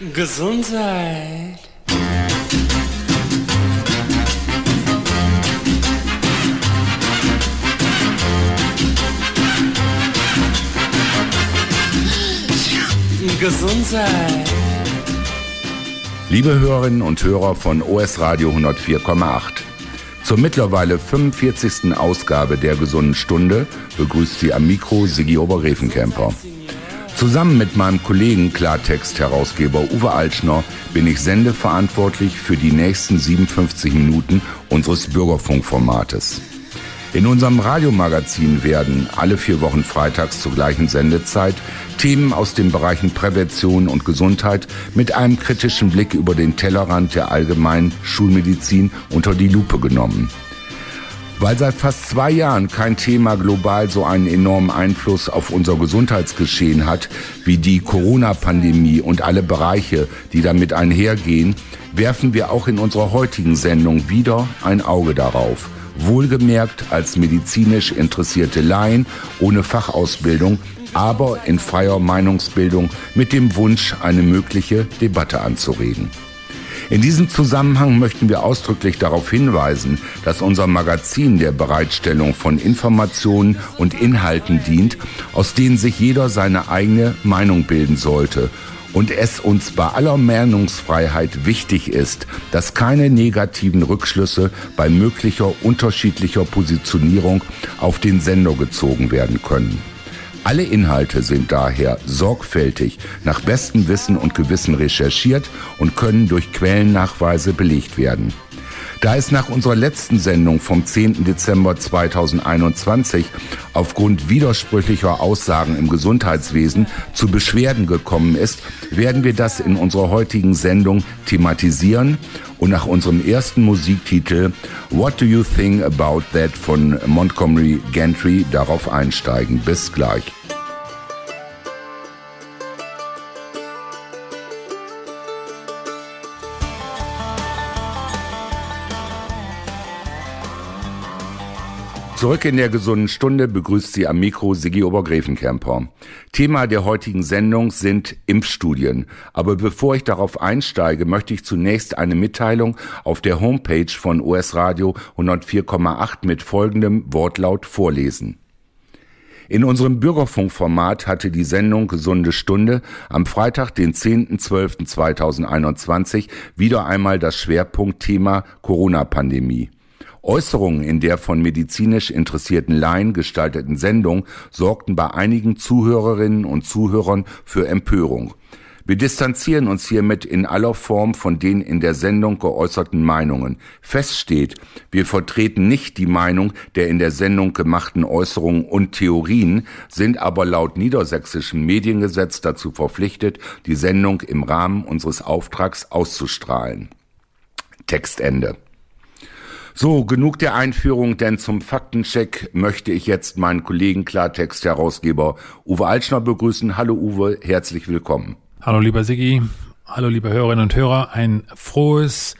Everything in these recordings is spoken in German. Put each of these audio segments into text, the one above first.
Gesundheit. Gesundheit. Liebe Hörerinnen und Hörer von OS Radio 104,8. Zur mittlerweile 45. Ausgabe der Gesunden Stunde begrüßt Sie am Mikro Sigi Obergräfenkämper. Zusammen mit meinem Kollegen Klartext-Herausgeber Uwe Altschner bin ich sendeverantwortlich für die nächsten 57 Minuten unseres Bürgerfunkformates. In unserem Radiomagazin werden alle vier Wochen freitags zur gleichen Sendezeit Themen aus den Bereichen Prävention und Gesundheit mit einem kritischen Blick über den Tellerrand der allgemeinen Schulmedizin unter die Lupe genommen. Weil seit fast zwei Jahren kein Thema global so einen enormen Einfluss auf unser Gesundheitsgeschehen hat wie die Corona-Pandemie und alle Bereiche, die damit einhergehen, werfen wir auch in unserer heutigen Sendung wieder ein Auge darauf. Wohlgemerkt als medizinisch interessierte Laien ohne Fachausbildung, aber in freier Meinungsbildung mit dem Wunsch, eine mögliche Debatte anzuregen. In diesem Zusammenhang möchten wir ausdrücklich darauf hinweisen, dass unser Magazin der Bereitstellung von Informationen und Inhalten dient, aus denen sich jeder seine eigene Meinung bilden sollte und es uns bei aller Meinungsfreiheit wichtig ist, dass keine negativen Rückschlüsse bei möglicher unterschiedlicher Positionierung auf den Sender gezogen werden können. Alle Inhalte sind daher sorgfältig nach bestem Wissen und Gewissen recherchiert und können durch Quellennachweise belegt werden. Da es nach unserer letzten Sendung vom 10. Dezember 2021 aufgrund widersprüchlicher Aussagen im Gesundheitswesen zu Beschwerden gekommen ist, werden wir das in unserer heutigen Sendung thematisieren und nach unserem ersten Musiktitel What Do You Think About That von Montgomery Gantry darauf einsteigen. Bis gleich. Zurück in der gesunden Stunde begrüßt Sie am Mikro Sigi Obergräfenkämper. Thema der heutigen Sendung sind Impfstudien. Aber bevor ich darauf einsteige, möchte ich zunächst eine Mitteilung auf der Homepage von US Radio 104,8 mit folgendem Wortlaut vorlesen. In unserem Bürgerfunkformat hatte die Sendung Gesunde Stunde am Freitag, den 10.12.2021 wieder einmal das Schwerpunktthema Corona-Pandemie. Äußerungen in der von medizinisch interessierten Laien gestalteten Sendung sorgten bei einigen Zuhörerinnen und Zuhörern für Empörung. Wir distanzieren uns hiermit in aller Form von den in der Sendung geäußerten Meinungen. Fest steht, wir vertreten nicht die Meinung der in der Sendung gemachten Äußerungen und Theorien, sind aber laut niedersächsischem Mediengesetz dazu verpflichtet, die Sendung im Rahmen unseres Auftrags auszustrahlen. Textende. So, genug der Einführung, denn zum Faktencheck möchte ich jetzt meinen Kollegen Klartext-Herausgeber Uwe Altschner begrüßen. Hallo Uwe, herzlich willkommen. Hallo lieber Siggi, hallo liebe Hörerinnen und Hörer, ein frohes,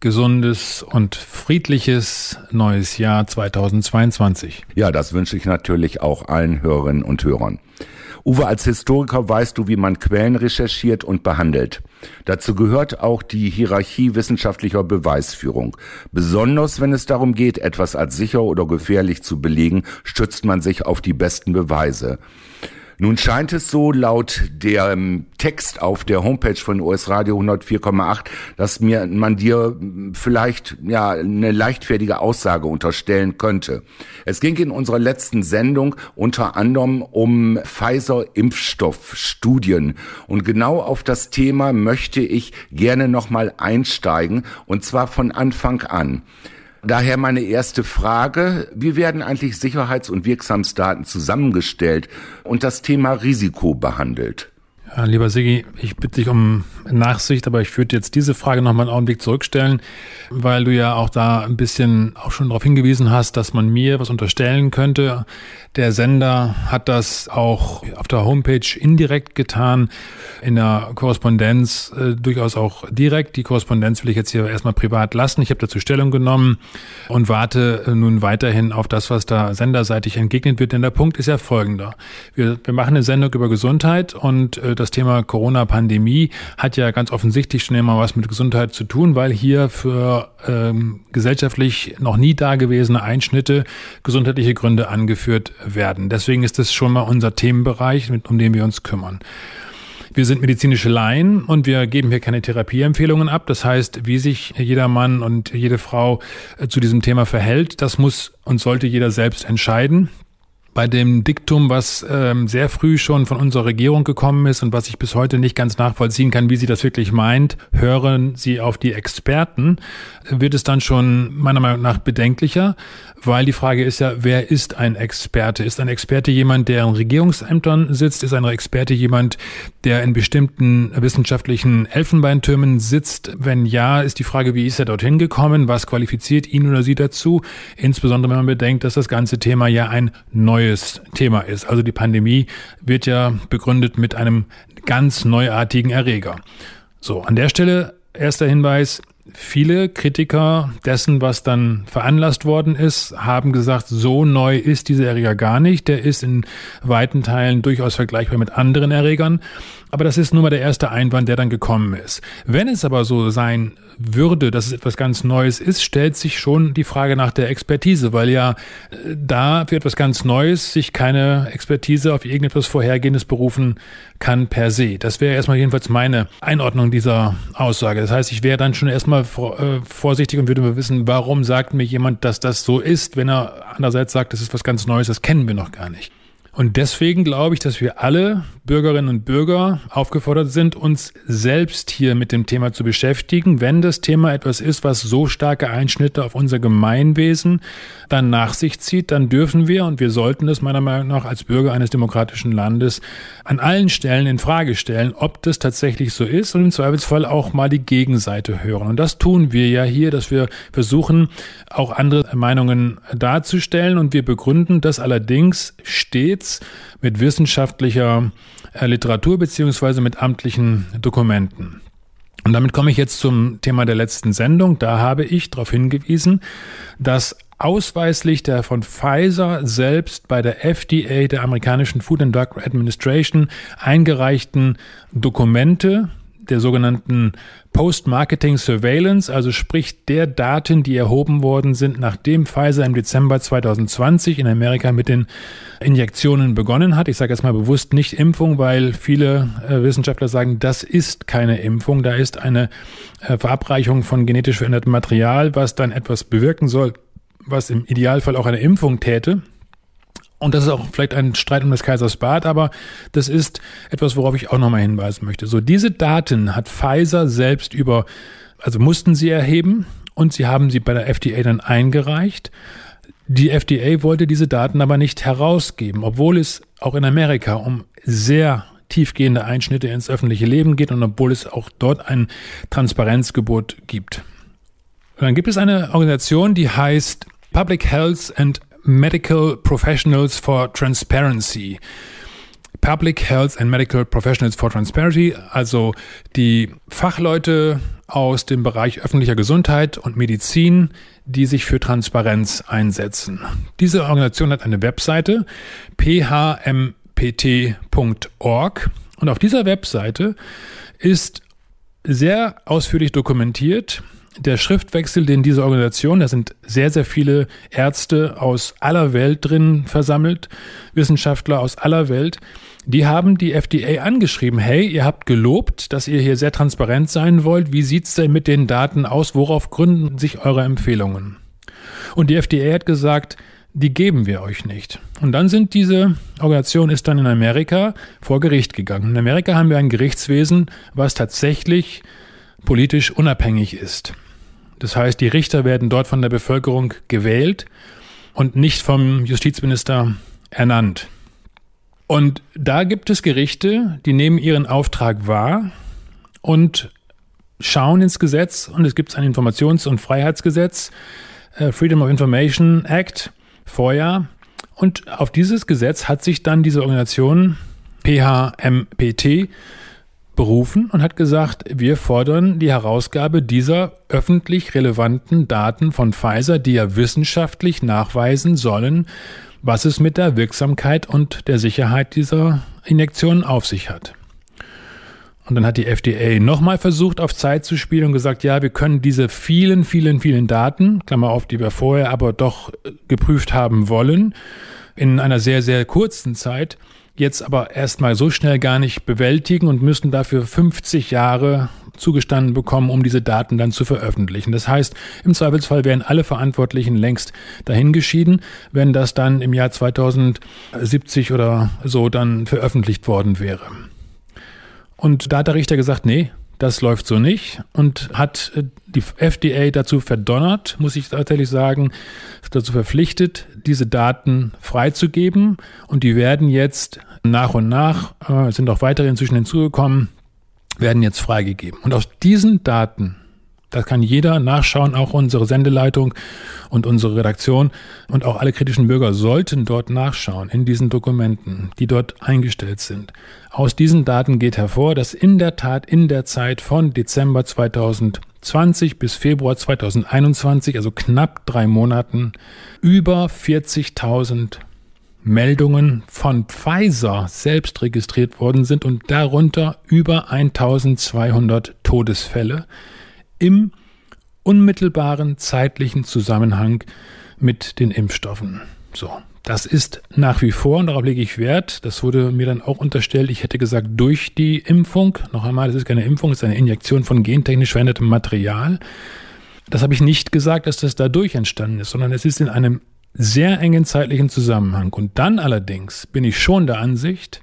gesundes und friedliches neues Jahr 2022. Ja, das wünsche ich natürlich auch allen Hörerinnen und Hörern. Uwe, als Historiker weißt du, wie man Quellen recherchiert und behandelt. Dazu gehört auch die Hierarchie wissenschaftlicher Beweisführung. Besonders wenn es darum geht, etwas als sicher oder gefährlich zu belegen, stützt man sich auf die besten Beweise. Nun scheint es so laut dem Text auf der Homepage von US Radio 104,8, dass mir man dir vielleicht ja eine leichtfertige Aussage unterstellen könnte. Es ging in unserer letzten Sendung unter anderem um Pfizer Impfstoffstudien und genau auf das Thema möchte ich gerne nochmal einsteigen und zwar von Anfang an. Daher meine erste Frage, wie werden eigentlich Sicherheits- und Wirksamsdaten zusammengestellt und das Thema Risiko behandelt? Ja, lieber Sigi, ich bitte dich um Nachsicht, aber ich würde jetzt diese Frage noch mal einen Augenblick zurückstellen, weil du ja auch da ein bisschen auch schon darauf hingewiesen hast, dass man mir was unterstellen könnte. Der Sender hat das auch auf der Homepage indirekt getan, in der Korrespondenz äh, durchaus auch direkt. Die Korrespondenz will ich jetzt hier erstmal privat lassen. Ich habe dazu Stellung genommen und warte äh, nun weiterhin auf das, was da senderseitig entgegnet wird. Denn der Punkt ist ja folgender. Wir, wir machen eine Sendung über Gesundheit und äh, das Thema Corona-Pandemie hat ja ganz offensichtlich schon immer was mit Gesundheit zu tun, weil hier für ähm, gesellschaftlich noch nie dagewesene Einschnitte gesundheitliche Gründe angeführt werden. Deswegen ist das schon mal unser Themenbereich, um den wir uns kümmern. Wir sind medizinische Laien und wir geben hier keine Therapieempfehlungen ab. Das heißt, wie sich jeder Mann und jede Frau äh, zu diesem Thema verhält, das muss und sollte jeder selbst entscheiden bei dem Diktum, was ähm, sehr früh schon von unserer Regierung gekommen ist und was ich bis heute nicht ganz nachvollziehen kann, wie sie das wirklich meint, hören Sie auf die Experten, wird es dann schon meiner Meinung nach bedenklicher, weil die Frage ist ja, wer ist ein Experte? Ist ein Experte jemand, der in Regierungsämtern sitzt? Ist ein Experte jemand, der in bestimmten wissenschaftlichen Elfenbeintürmen sitzt? Wenn ja, ist die Frage, wie ist er dorthin gekommen? Was qualifiziert ihn oder sie dazu? Insbesondere wenn man bedenkt, dass das ganze Thema ja ein neues Thema ist. Also die Pandemie wird ja begründet mit einem ganz neuartigen Erreger. So, an der Stelle erster Hinweis, Viele Kritiker dessen, was dann veranlasst worden ist, haben gesagt, so neu ist dieser Erreger gar nicht. Der ist in weiten Teilen durchaus vergleichbar mit anderen Erregern. Aber das ist nur mal der erste Einwand, der dann gekommen ist. Wenn es aber so sein würde, dass es etwas ganz Neues ist, stellt sich schon die Frage nach der Expertise, weil ja äh, da für etwas ganz Neues sich keine Expertise auf irgendetwas Vorhergehendes berufen kann per se. Das wäre erstmal jedenfalls meine Einordnung dieser Aussage. Das heißt, ich wäre dann schon erstmal äh, vorsichtig und würde mal wissen, warum sagt mir jemand, dass das so ist, wenn er andererseits sagt, das ist was ganz Neues, das kennen wir noch gar nicht. Und deswegen glaube ich, dass wir alle Bürgerinnen und Bürger aufgefordert sind, uns selbst hier mit dem Thema zu beschäftigen. Wenn das Thema etwas ist, was so starke Einschnitte auf unser Gemeinwesen dann nach sich zieht, dann dürfen wir und wir sollten es meiner Meinung nach als Bürger eines demokratischen Landes an allen Stellen in Frage stellen, ob das tatsächlich so ist und im Zweifelsfall auch mal die Gegenseite hören. Und das tun wir ja hier, dass wir versuchen, auch andere Meinungen darzustellen und wir begründen das allerdings stets mit wissenschaftlicher Literatur beziehungsweise mit amtlichen Dokumenten. Und damit komme ich jetzt zum Thema der letzten Sendung. Da habe ich darauf hingewiesen, dass ausweislich der von Pfizer selbst bei der FDA, der amerikanischen Food and Drug Administration, eingereichten Dokumente der sogenannten Post-Marketing Surveillance, also sprich der Daten, die erhoben worden sind, nachdem Pfizer im Dezember 2020 in Amerika mit den Injektionen begonnen hat. Ich sage jetzt mal bewusst nicht Impfung, weil viele äh, Wissenschaftler sagen, das ist keine Impfung, da ist eine äh, Verabreichung von genetisch verändertem Material, was dann etwas bewirken soll, was im Idealfall auch eine Impfung täte. Und das ist auch vielleicht ein Streit um des Kaisers Bad, aber das ist etwas, worauf ich auch nochmal hinweisen möchte. So, diese Daten hat Pfizer selbst über, also mussten sie erheben und sie haben sie bei der FDA dann eingereicht. Die FDA wollte diese Daten aber nicht herausgeben, obwohl es auch in Amerika um sehr tiefgehende Einschnitte ins öffentliche Leben geht und obwohl es auch dort ein Transparenzgebot gibt. Und dann gibt es eine Organisation, die heißt Public Health and Medical Professionals for Transparency. Public Health and Medical Professionals for Transparency, also die Fachleute aus dem Bereich öffentlicher Gesundheit und Medizin, die sich für Transparenz einsetzen. Diese Organisation hat eine Webseite phmpt.org und auf dieser Webseite ist sehr ausführlich dokumentiert, der Schriftwechsel, den diese Organisation, da sind sehr, sehr viele Ärzte aus aller Welt drin versammelt, Wissenschaftler aus aller Welt, die haben die FDA angeschrieben, hey, ihr habt gelobt, dass ihr hier sehr transparent sein wollt. Wie sieht's denn mit den Daten aus? Worauf gründen sich eure Empfehlungen? Und die FDA hat gesagt, die geben wir euch nicht. Und dann sind diese Organisation ist dann in Amerika vor Gericht gegangen. In Amerika haben wir ein Gerichtswesen, was tatsächlich politisch unabhängig ist. Das heißt, die Richter werden dort von der Bevölkerung gewählt und nicht vom Justizminister ernannt. Und da gibt es Gerichte, die nehmen ihren Auftrag wahr und schauen ins Gesetz und es gibt ein Informations- und Freiheitsgesetz, äh, Freedom of Information Act, Vorjahr. Und auf dieses Gesetz hat sich dann diese Organisation PHMPT berufen und hat gesagt, wir fordern die Herausgabe dieser öffentlich relevanten Daten von Pfizer, die ja wissenschaftlich nachweisen sollen, was es mit der Wirksamkeit und der Sicherheit dieser Injektionen auf sich hat. Und dann hat die FDA nochmal versucht, auf Zeit zu spielen und gesagt, ja, wir können diese vielen, vielen, vielen Daten, Klammer auf, die wir vorher aber doch geprüft haben wollen, in einer sehr, sehr kurzen Zeit jetzt aber erstmal so schnell gar nicht bewältigen und müssen dafür 50 Jahre zugestanden bekommen, um diese Daten dann zu veröffentlichen. Das heißt, im Zweifelsfall wären alle Verantwortlichen längst dahingeschieden, wenn das dann im Jahr 2070 oder so dann veröffentlicht worden wäre. Und da hat der Richter gesagt, nee, das läuft so nicht und hat äh, die FDA dazu verdonnert, muss ich tatsächlich sagen, dazu verpflichtet, diese Daten freizugeben. Und die werden jetzt nach und nach, äh, sind auch weitere inzwischen hinzugekommen, werden jetzt freigegeben. Und aus diesen Daten da kann jeder nachschauen, auch unsere Sendeleitung und unsere Redaktion und auch alle kritischen Bürger sollten dort nachschauen in diesen Dokumenten, die dort eingestellt sind. Aus diesen Daten geht hervor, dass in der Tat in der Zeit von Dezember 2020 bis Februar 2021, also knapp drei Monaten, über 40.000 Meldungen von Pfizer selbst registriert worden sind und darunter über 1200 Todesfälle im unmittelbaren zeitlichen Zusammenhang mit den Impfstoffen. So. Das ist nach wie vor, und darauf lege ich Wert, das wurde mir dann auch unterstellt, ich hätte gesagt, durch die Impfung, noch einmal, das ist keine Impfung, es ist eine Injektion von gentechnisch verändertem Material. Das habe ich nicht gesagt, dass das dadurch entstanden ist, sondern es ist in einem sehr engen zeitlichen Zusammenhang. Und dann allerdings bin ich schon der Ansicht,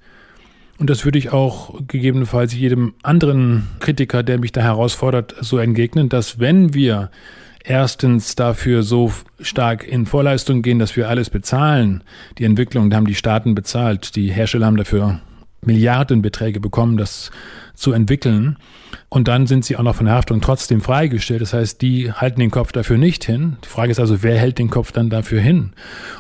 und das würde ich auch gegebenenfalls jedem anderen Kritiker, der mich da herausfordert, so entgegnen, dass wenn wir erstens dafür so stark in Vorleistung gehen, dass wir alles bezahlen, die Entwicklung haben die Staaten bezahlt, die Hersteller haben dafür Milliardenbeträge bekommen, das zu entwickeln. Und dann sind sie auch noch von Haftung trotzdem freigestellt. Das heißt, die halten den Kopf dafür nicht hin. Die Frage ist also, wer hält den Kopf dann dafür hin?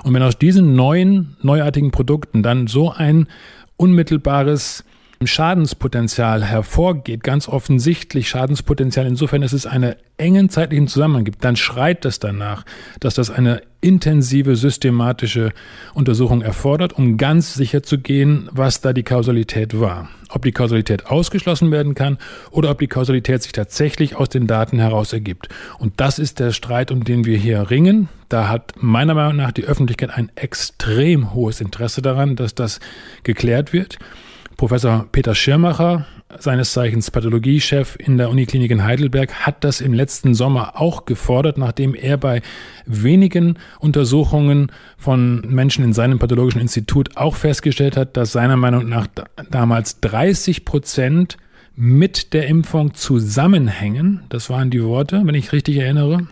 Und wenn aus diesen neuen, neuartigen Produkten dann so ein unmittelbares Schadenspotenzial hervorgeht, ganz offensichtlich Schadenspotenzial insofern, dass es einen engen zeitlichen Zusammenhang gibt, dann schreit das danach, dass das eine intensive systematische Untersuchung erfordert, um ganz sicher zu gehen, was da die Kausalität war. Ob die Kausalität ausgeschlossen werden kann oder ob die Kausalität sich tatsächlich aus den Daten heraus ergibt. Und das ist der Streit, um den wir hier ringen. Da hat meiner Meinung nach die Öffentlichkeit ein extrem hohes Interesse daran, dass das geklärt wird. Professor Peter Schirmacher, seines Zeichens Pathologiechef in der Uniklinik in Heidelberg, hat das im letzten Sommer auch gefordert, nachdem er bei wenigen Untersuchungen von Menschen in seinem pathologischen Institut auch festgestellt hat, dass seiner Meinung nach damals 30 Prozent mit der Impfung zusammenhängen. Das waren die Worte, wenn ich richtig erinnere.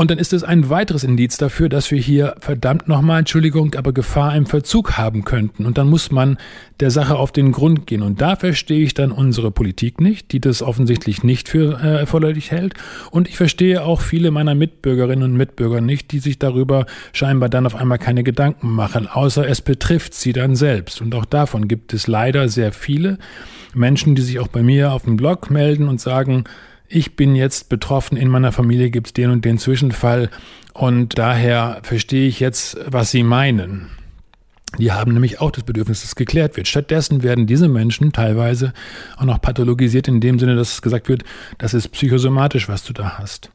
Und dann ist es ein weiteres Indiz dafür, dass wir hier verdammt nochmal, Entschuldigung, aber Gefahr im Verzug haben könnten. Und dann muss man der Sache auf den Grund gehen. Und da verstehe ich dann unsere Politik nicht, die das offensichtlich nicht für äh, erforderlich hält. Und ich verstehe auch viele meiner Mitbürgerinnen und Mitbürger nicht, die sich darüber scheinbar dann auf einmal keine Gedanken machen, außer es betrifft sie dann selbst. Und auch davon gibt es leider sehr viele Menschen, die sich auch bei mir auf dem Blog melden und sagen, ich bin jetzt betroffen, in meiner Familie gibt es den und den Zwischenfall und daher verstehe ich jetzt, was Sie meinen. Die haben nämlich auch das Bedürfnis, dass geklärt wird. Stattdessen werden diese Menschen teilweise auch noch pathologisiert in dem Sinne, dass gesagt wird, das ist psychosomatisch, was du da hast.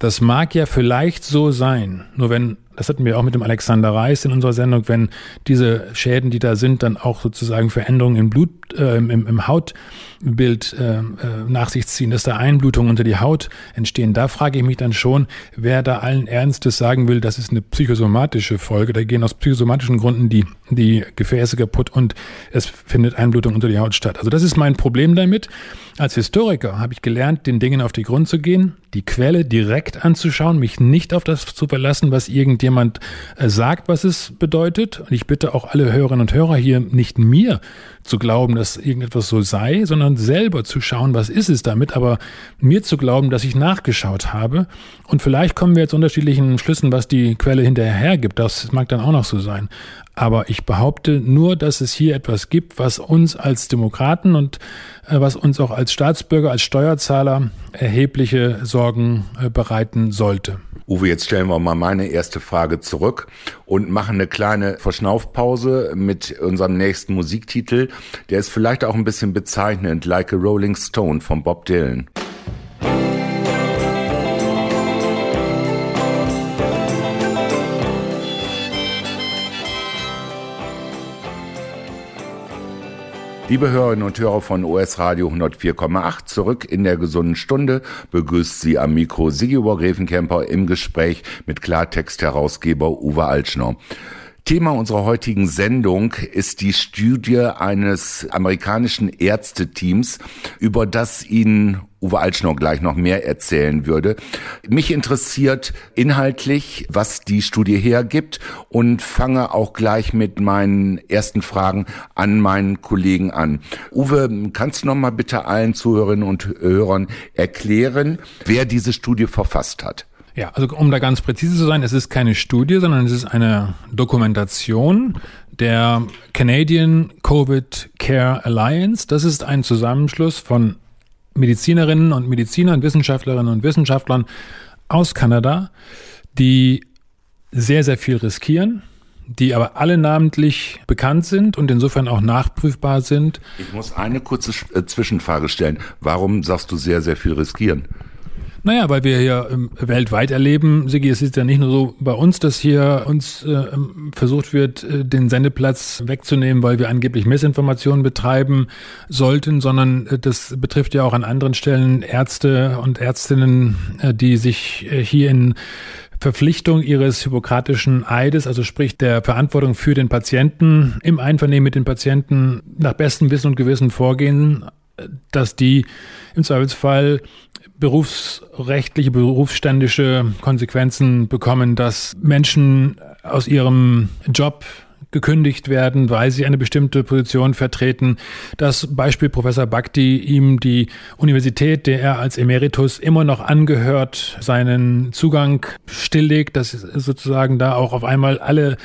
Das mag ja vielleicht so sein, nur wenn das hatten wir auch mit dem Alexander Reis in unserer Sendung, wenn diese Schäden, die da sind, dann auch sozusagen Veränderungen im Blut, äh, im, im Hautbild äh, äh, nach sich ziehen, dass da Einblutungen unter die Haut entstehen. Da frage ich mich dann schon, wer da allen Ernstes sagen will, das ist eine psychosomatische Folge. Da gehen aus psychosomatischen Gründen die, die Gefäße kaputt und es findet Einblutung unter die Haut statt. Also das ist mein Problem damit. Als Historiker habe ich gelernt, den Dingen auf die Grund zu gehen, die Quelle direkt anzuschauen, mich nicht auf das zu verlassen, was irgendwie jemand äh, sagt, was es bedeutet. Und ich bitte auch alle Hörerinnen und Hörer hier nicht mir zu glauben, dass irgendetwas so sei, sondern selber zu schauen, was ist es damit, aber mir zu glauben, dass ich nachgeschaut habe. Und vielleicht kommen wir jetzt unterschiedlichen Schlüssen, was die Quelle hinterher gibt. Das mag dann auch noch so sein. Aber ich behaupte nur, dass es hier etwas gibt, was uns als Demokraten und äh, was uns auch als Staatsbürger, als Steuerzahler erhebliche Sorgen äh, bereiten sollte. Uwe, jetzt stellen wir mal meine erste Frage zurück und machen eine kleine Verschnaufpause mit unserem nächsten Musiktitel. Der ist vielleicht auch ein bisschen bezeichnend, Like a Rolling Stone von Bob Dylan. Liebe Hörerinnen und Hörer von OS Radio 104,8, zurück in der gesunden Stunde begrüßt Sie am Mikro Sigibor Grevenkemper im Gespräch mit Klartext-Herausgeber Uwe Altschner. Thema unserer heutigen Sendung ist die Studie eines amerikanischen Ärzteteams, über das Ihnen Uwe Altschnor gleich noch mehr erzählen würde. Mich interessiert inhaltlich, was die Studie hergibt und fange auch gleich mit meinen ersten Fragen an meinen Kollegen an. Uwe, kannst du noch mal bitte allen Zuhörerinnen und Hörern erklären, wer diese Studie verfasst hat? Ja, also um da ganz präzise zu sein, es ist keine Studie, sondern es ist eine Dokumentation der Canadian Covid Care Alliance. Das ist ein Zusammenschluss von Medizinerinnen und Medizinern, Wissenschaftlerinnen und Wissenschaftlern aus Kanada, die sehr, sehr viel riskieren, die aber alle namentlich bekannt sind und insofern auch nachprüfbar sind. Ich muss eine kurze äh, Zwischenfrage stellen. Warum sagst du sehr, sehr viel riskieren? Naja, weil wir hier ähm, weltweit erleben, Sigi, es ist ja nicht nur so bei uns, dass hier uns äh, ähm, versucht wird, äh, den Sendeplatz wegzunehmen, weil wir angeblich Missinformationen betreiben sollten, sondern äh, das betrifft ja auch an anderen Stellen Ärzte und Ärztinnen, äh, die sich hier in Verpflichtung ihres hippokratischen Eides, also sprich der Verantwortung für den Patienten, im Einvernehmen mit den Patienten nach bestem Wissen und Gewissen vorgehen, dass die im Zweifelsfall berufsrechtliche, berufsständische Konsequenzen bekommen, dass Menschen aus ihrem Job gekündigt werden, weil sie eine bestimmte Position vertreten. Das Beispiel Professor Bhakti ihm die Universität, der er als Emeritus immer noch angehört, seinen Zugang stilllegt, dass sozusagen da auch auf einmal alle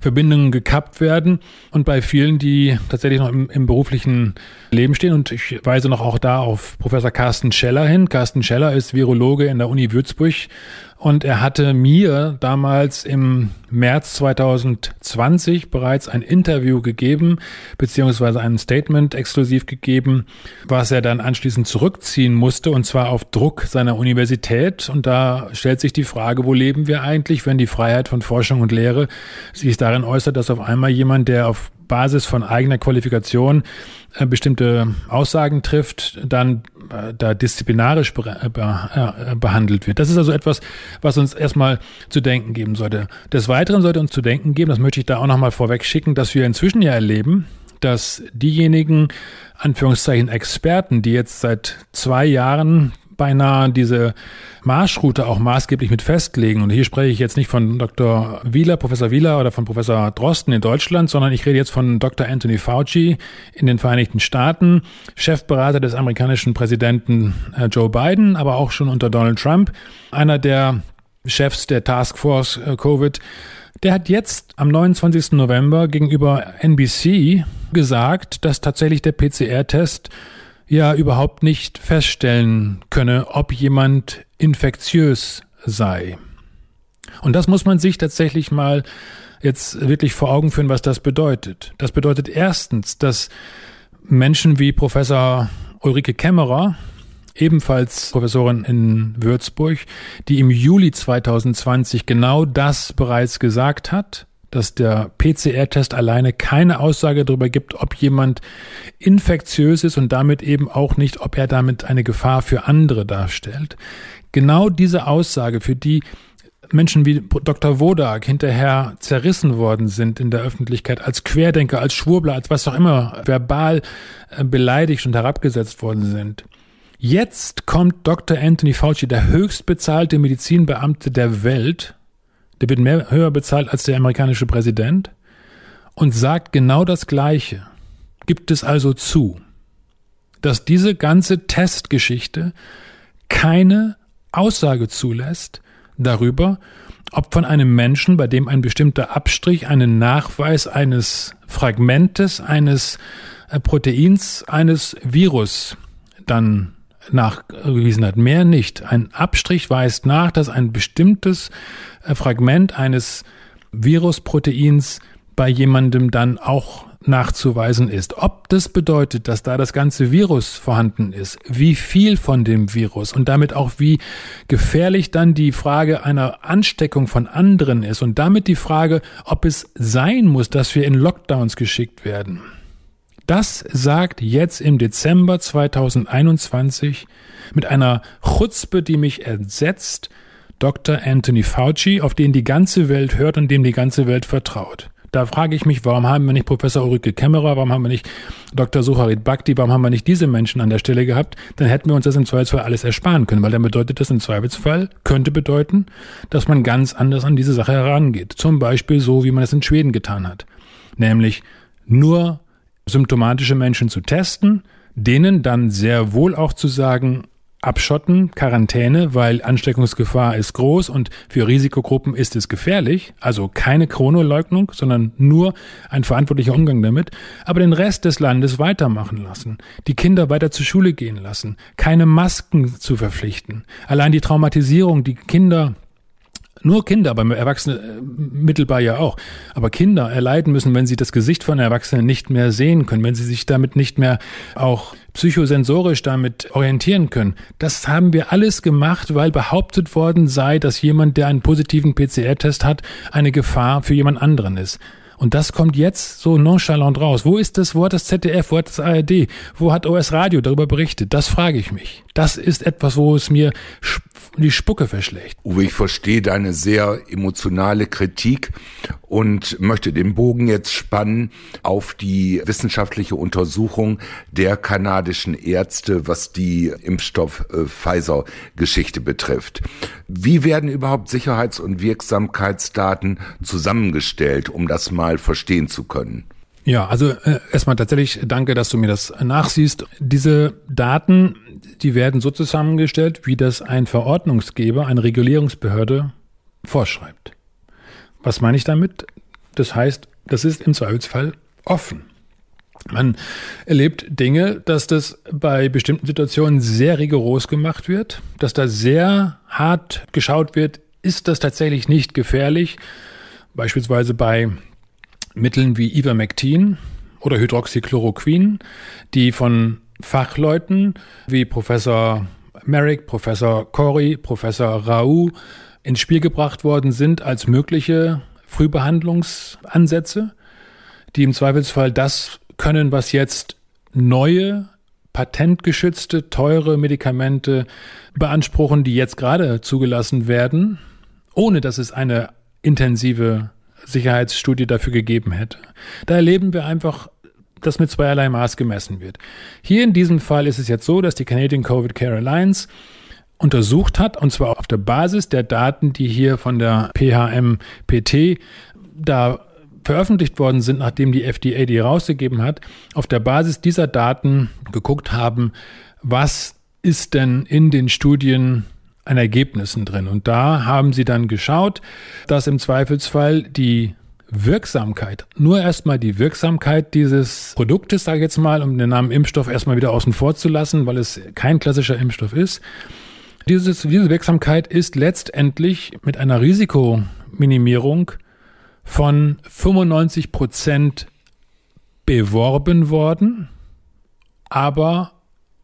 Verbindungen gekappt werden. Und bei vielen, die tatsächlich noch im, im beruflichen Leben stehen, und ich weise noch auch da auf Professor Carsten Scheller hin. Carsten Scheller ist Virologe in der Uni Würzburg und er hatte mir damals im März 2020 bereits ein Interview gegeben, beziehungsweise ein Statement exklusiv gegeben, was er dann anschließend zurückziehen musste, und zwar auf Druck seiner Universität. Und da stellt sich die Frage, wo leben wir eigentlich, wenn die Freiheit von Forschung und Lehre sich darin äußert, dass auf einmal jemand, der auf Basis von eigener Qualifikation äh, bestimmte Aussagen trifft, dann äh, da disziplinarisch äh, behandelt wird. Das ist also etwas, was uns erstmal zu denken geben sollte. Des Weiteren sollte uns zu denken geben, das möchte ich da auch nochmal vorweg schicken, dass wir inzwischen ja erleben, dass diejenigen, Anführungszeichen Experten, die jetzt seit zwei Jahren beinahe diese Marschroute auch maßgeblich mit festlegen. Und hier spreche ich jetzt nicht von Dr. Wieler, Professor Wieler oder von Professor Drosten in Deutschland, sondern ich rede jetzt von Dr. Anthony Fauci in den Vereinigten Staaten, Chefberater des amerikanischen Präsidenten äh, Joe Biden, aber auch schon unter Donald Trump, einer der Chefs der Taskforce äh, Covid. Der hat jetzt am 29. November gegenüber NBC gesagt, dass tatsächlich der PCR-Test ja überhaupt nicht feststellen könne, ob jemand infektiös sei. Und das muss man sich tatsächlich mal jetzt wirklich vor Augen führen, was das bedeutet. Das bedeutet erstens, dass Menschen wie Professor Ulrike Kämmerer, ebenfalls Professorin in Würzburg, die im Juli 2020 genau das bereits gesagt hat, dass der PCR-Test alleine keine Aussage darüber gibt, ob jemand infektiös ist und damit eben auch nicht, ob er damit eine Gefahr für andere darstellt. Genau diese Aussage, für die Menschen wie Dr. Wodak hinterher zerrissen worden sind in der Öffentlichkeit als Querdenker, als Schwurbler, als was auch immer, verbal äh, beleidigt und herabgesetzt worden sind. Jetzt kommt Dr. Anthony Fauci, der höchstbezahlte Medizinbeamte der Welt, der wird mehr höher bezahlt als der amerikanische Präsident und sagt genau das Gleiche. Gibt es also zu, dass diese ganze Testgeschichte keine Aussage zulässt darüber, ob von einem Menschen, bei dem ein bestimmter Abstrich einen Nachweis eines Fragmentes, eines äh, Proteins, eines Virus dann nachgewiesen hat, mehr nicht. Ein Abstrich weist nach, dass ein bestimmtes äh, Fragment eines Virusproteins bei jemandem dann auch nachzuweisen ist. Ob das bedeutet, dass da das ganze Virus vorhanden ist, wie viel von dem Virus und damit auch wie gefährlich dann die Frage einer Ansteckung von anderen ist und damit die Frage, ob es sein muss, dass wir in Lockdowns geschickt werden. Das sagt jetzt im Dezember 2021 mit einer Chutzpe, die mich entsetzt, Dr. Anthony Fauci, auf den die ganze Welt hört und dem die ganze Welt vertraut. Da frage ich mich, warum haben wir nicht Professor Ulrike Kämmerer, warum haben wir nicht Dr. Sucharit Bhakti, warum haben wir nicht diese Menschen an der Stelle gehabt? Dann hätten wir uns das im Zweifelsfall alles ersparen können, weil dann bedeutet das im Zweifelsfall, könnte bedeuten, dass man ganz anders an diese Sache herangeht. Zum Beispiel so, wie man es in Schweden getan hat. Nämlich nur symptomatische Menschen zu testen, denen dann sehr wohl auch zu sagen, abschotten, Quarantäne, weil Ansteckungsgefahr ist groß und für Risikogruppen ist es gefährlich. Also keine Chronoleugnung, sondern nur ein verantwortlicher Umgang damit. Aber den Rest des Landes weitermachen lassen, die Kinder weiter zur Schule gehen lassen, keine Masken zu verpflichten. Allein die Traumatisierung, die Kinder nur Kinder, aber Erwachsene äh, mittelbar ja auch. Aber Kinder erleiden müssen, wenn sie das Gesicht von Erwachsenen nicht mehr sehen können, wenn sie sich damit nicht mehr auch psychosensorisch damit orientieren können. Das haben wir alles gemacht, weil behauptet worden sei, dass jemand, der einen positiven PCR-Test hat, eine Gefahr für jemand anderen ist. Und das kommt jetzt so nonchalant raus. Wo ist das? Wo hat das ZDF? Wo hat das ARD? Wo hat OS Radio darüber berichtet? Das frage ich mich. Das ist etwas, wo es mir die Spucke verschlägt. Uwe, ich verstehe deine sehr emotionale Kritik und möchte den Bogen jetzt spannen auf die wissenschaftliche Untersuchung der kanadischen Ärzte, was die Impfstoff äh, Pfizer Geschichte betrifft. Wie werden überhaupt Sicherheits- und Wirksamkeitsdaten zusammengestellt, um das mal verstehen zu können? Ja, also äh, erstmal tatsächlich danke, dass du mir das nachsiehst. Diese Daten, die werden so zusammengestellt, wie das ein Verordnungsgeber, eine Regulierungsbehörde vorschreibt. Was meine ich damit? Das heißt, das ist im Zweifelsfall offen. Man erlebt Dinge, dass das bei bestimmten Situationen sehr rigoros gemacht wird, dass da sehr hart geschaut wird, ist das tatsächlich nicht gefährlich? Beispielsweise bei Mitteln wie Ivermectin oder Hydroxychloroquin, die von Fachleuten wie Professor Merrick, Professor Corey, Professor Rau ins Spiel gebracht worden sind als mögliche Frühbehandlungsansätze, die im Zweifelsfall das können, was jetzt neue patentgeschützte, teure Medikamente beanspruchen, die jetzt gerade zugelassen werden, ohne dass es eine intensive Sicherheitsstudie dafür gegeben hätte. Da erleben wir einfach, dass mit zweierlei Maß gemessen wird. Hier in diesem Fall ist es jetzt so, dass die Canadian Covid Care Alliance untersucht hat, und zwar auf der Basis der Daten, die hier von der PHMPT da veröffentlicht worden sind, nachdem die FDA die rausgegeben hat, auf der Basis dieser Daten geguckt haben, was ist denn in den Studien an Ergebnissen drin. Und da haben sie dann geschaut, dass im Zweifelsfall die Wirksamkeit, nur erstmal die Wirksamkeit dieses Produktes, sage ich jetzt mal, um den Namen Impfstoff erstmal wieder außen vor zu lassen, weil es kein klassischer Impfstoff ist. Dieses, diese Wirksamkeit ist letztendlich mit einer Risikominimierung von 95 Prozent beworben worden, aber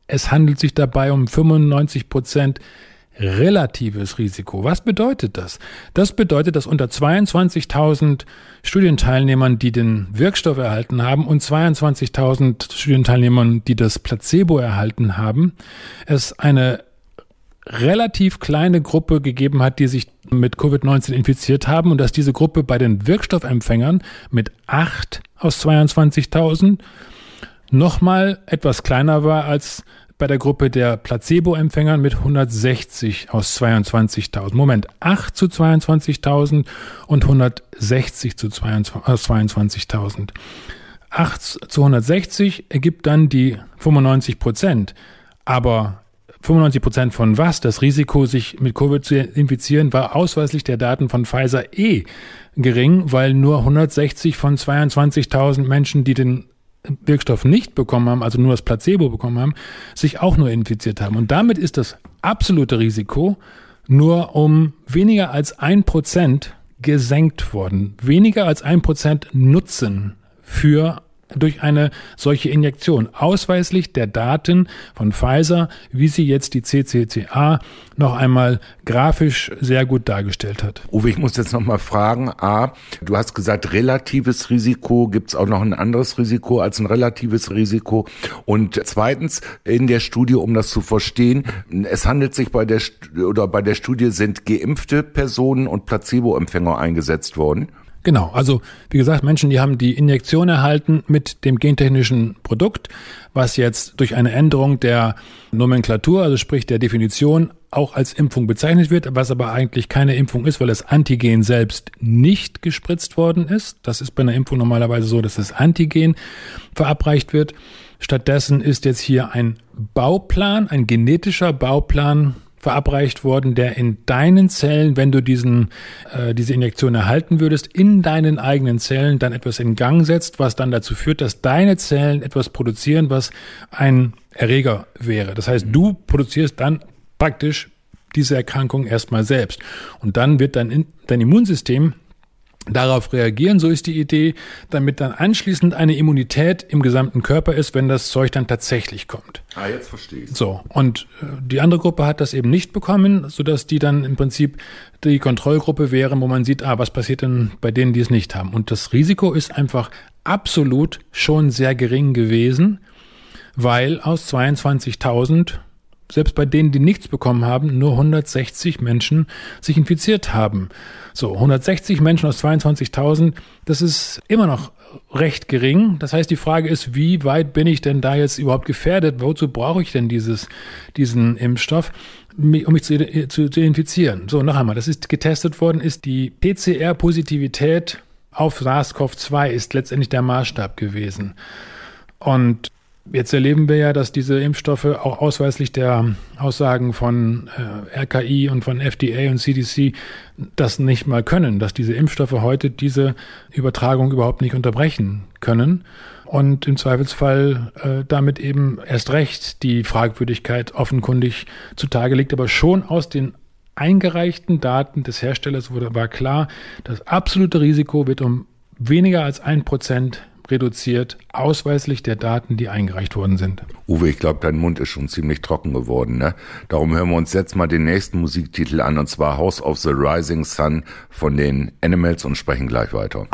es handelt sich dabei um 95 Prozent relatives Risiko. Was bedeutet das? Das bedeutet, dass unter 22.000 Studienteilnehmern, die den Wirkstoff erhalten haben und 22.000 Studienteilnehmern, die das Placebo erhalten haben, es eine relativ kleine Gruppe gegeben hat, die sich mit Covid-19 infiziert haben und dass diese Gruppe bei den Wirkstoffempfängern mit 8 aus 22.000 nochmal etwas kleiner war als bei der Gruppe der Placebo-Empfängern mit 160 aus 22.000. Moment, 8 zu 22.000 und 160 zu 22, aus 22.000. 8 zu 160 ergibt dann die 95 Prozent. Aber 95 Prozent von was? Das Risiko, sich mit Covid zu infizieren, war ausweislich der Daten von Pfizer eh gering, weil nur 160 von 22.000 Menschen, die den Wirkstoff nicht bekommen haben, also nur das Placebo bekommen haben, sich auch nur infiziert haben. Und damit ist das absolute Risiko nur um weniger als ein Prozent gesenkt worden. Weniger als ein Prozent Nutzen für durch eine solche Injektion. Ausweislich der Daten von Pfizer, wie sie jetzt die CCCA noch einmal grafisch sehr gut dargestellt hat. Uwe, ich muss jetzt noch mal fragen. A, du hast gesagt, relatives Risiko. Gibt es auch noch ein anderes Risiko als ein relatives Risiko? Und zweitens, in der Studie, um das zu verstehen, es handelt sich bei der, oder bei der Studie sind geimpfte Personen und Placebo-Empfänger eingesetzt worden. Genau, also wie gesagt, Menschen, die haben die Injektion erhalten mit dem gentechnischen Produkt, was jetzt durch eine Änderung der Nomenklatur, also sprich der Definition, auch als Impfung bezeichnet wird, was aber eigentlich keine Impfung ist, weil das Antigen selbst nicht gespritzt worden ist. Das ist bei einer Impfung normalerweise so, dass das Antigen verabreicht wird. Stattdessen ist jetzt hier ein Bauplan, ein genetischer Bauplan verabreicht worden, der in deinen Zellen, wenn du diesen, äh, diese Injektion erhalten würdest, in deinen eigenen Zellen dann etwas in Gang setzt, was dann dazu führt, dass deine Zellen etwas produzieren, was ein Erreger wäre. Das heißt, du produzierst dann praktisch diese Erkrankung erstmal selbst. Und dann wird dein, dein Immunsystem darauf reagieren, so ist die Idee, damit dann anschließend eine Immunität im gesamten Körper ist, wenn das Zeug dann tatsächlich kommt. Ah, jetzt verstehe ich. So, und äh, die andere Gruppe hat das eben nicht bekommen, sodass die dann im Prinzip die Kontrollgruppe wären, wo man sieht, ah, was passiert denn bei denen, die es nicht haben. Und das Risiko ist einfach absolut schon sehr gering gewesen, weil aus 22.000 selbst bei denen, die nichts bekommen haben, nur 160 Menschen sich infiziert haben. So, 160 Menschen aus 22.000, das ist immer noch recht gering. Das heißt, die Frage ist, wie weit bin ich denn da jetzt überhaupt gefährdet? Wozu brauche ich denn dieses, diesen Impfstoff? um mich zu, zu, zu infizieren. So, noch einmal, das ist getestet worden, ist die PCR-Positivität auf SARS-CoV-2 ist letztendlich der Maßstab gewesen. Und Jetzt erleben wir ja, dass diese Impfstoffe auch ausweislich der Aussagen von äh, RKI und von FDA und CDC das nicht mal können, dass diese Impfstoffe heute diese Übertragung überhaupt nicht unterbrechen können und im Zweifelsfall äh, damit eben erst recht die Fragwürdigkeit offenkundig zutage liegt, aber schon aus den eingereichten Daten des Herstellers wurde, war klar, das absolute Risiko wird um weniger als ein Prozent reduziert, ausweislich der Daten, die eingereicht worden sind. Uwe, ich glaube, dein Mund ist schon ziemlich trocken geworden. Ne? Darum hören wir uns jetzt mal den nächsten Musiktitel an, und zwar House of the Rising Sun von den Animals und sprechen gleich weiter.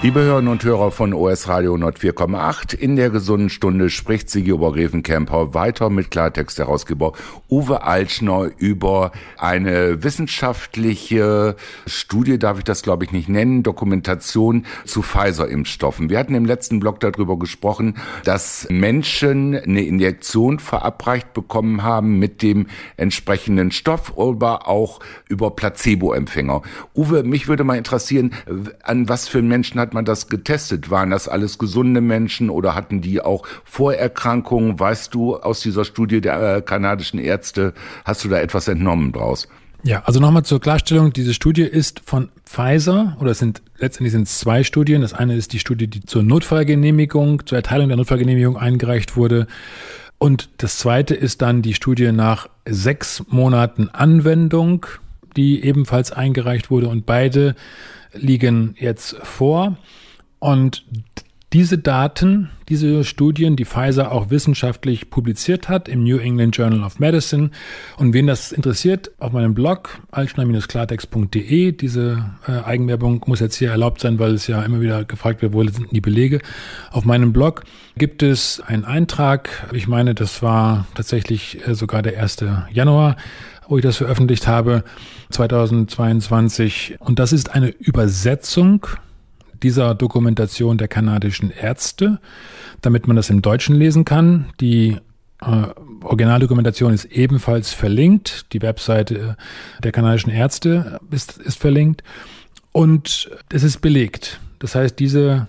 Liebe Hörerinnen und Hörer von OS Radio 104,8, in der gesunden Stunde spricht Sigi Obergräfenkämper weiter mit Klartext-Herausgeber Uwe Altschner über eine wissenschaftliche Studie, darf ich das glaube ich nicht nennen, Dokumentation zu Pfizer-Impfstoffen. Wir hatten im letzten Blog darüber gesprochen, dass Menschen eine Injektion verabreicht bekommen haben mit dem entsprechenden Stoff, aber auch über Placebo-Empfänger. Uwe, mich würde mal interessieren, an was für Menschen hat hat man das getestet? Waren das alles gesunde Menschen oder hatten die auch Vorerkrankungen? Weißt du aus dieser Studie der äh, kanadischen Ärzte, hast du da etwas entnommen draus? Ja, also nochmal zur Klarstellung, diese Studie ist von Pfizer oder es sind letztendlich sind es zwei Studien. Das eine ist die Studie, die zur Notfallgenehmigung, zur Erteilung der Notfallgenehmigung eingereicht wurde. Und das zweite ist dann die Studie nach sechs Monaten Anwendung, die ebenfalls eingereicht wurde. Und beide liegen jetzt vor. Und diese Daten, diese Studien, die Pfizer auch wissenschaftlich publiziert hat im New England Journal of Medicine. Und wen das interessiert, auf meinem Blog altschner-klartext.de. Diese äh, Eigenwerbung muss jetzt hier erlaubt sein, weil es ja immer wieder gefragt wird, wo sind die Belege. Auf meinem Blog gibt es einen Eintrag. Ich meine, das war tatsächlich äh, sogar der 1. Januar wo ich das veröffentlicht habe, 2022. Und das ist eine Übersetzung dieser Dokumentation der kanadischen Ärzte, damit man das im Deutschen lesen kann. Die äh, Originaldokumentation ist ebenfalls verlinkt. Die Webseite der kanadischen Ärzte ist, ist verlinkt. Und es ist belegt. Das heißt, diese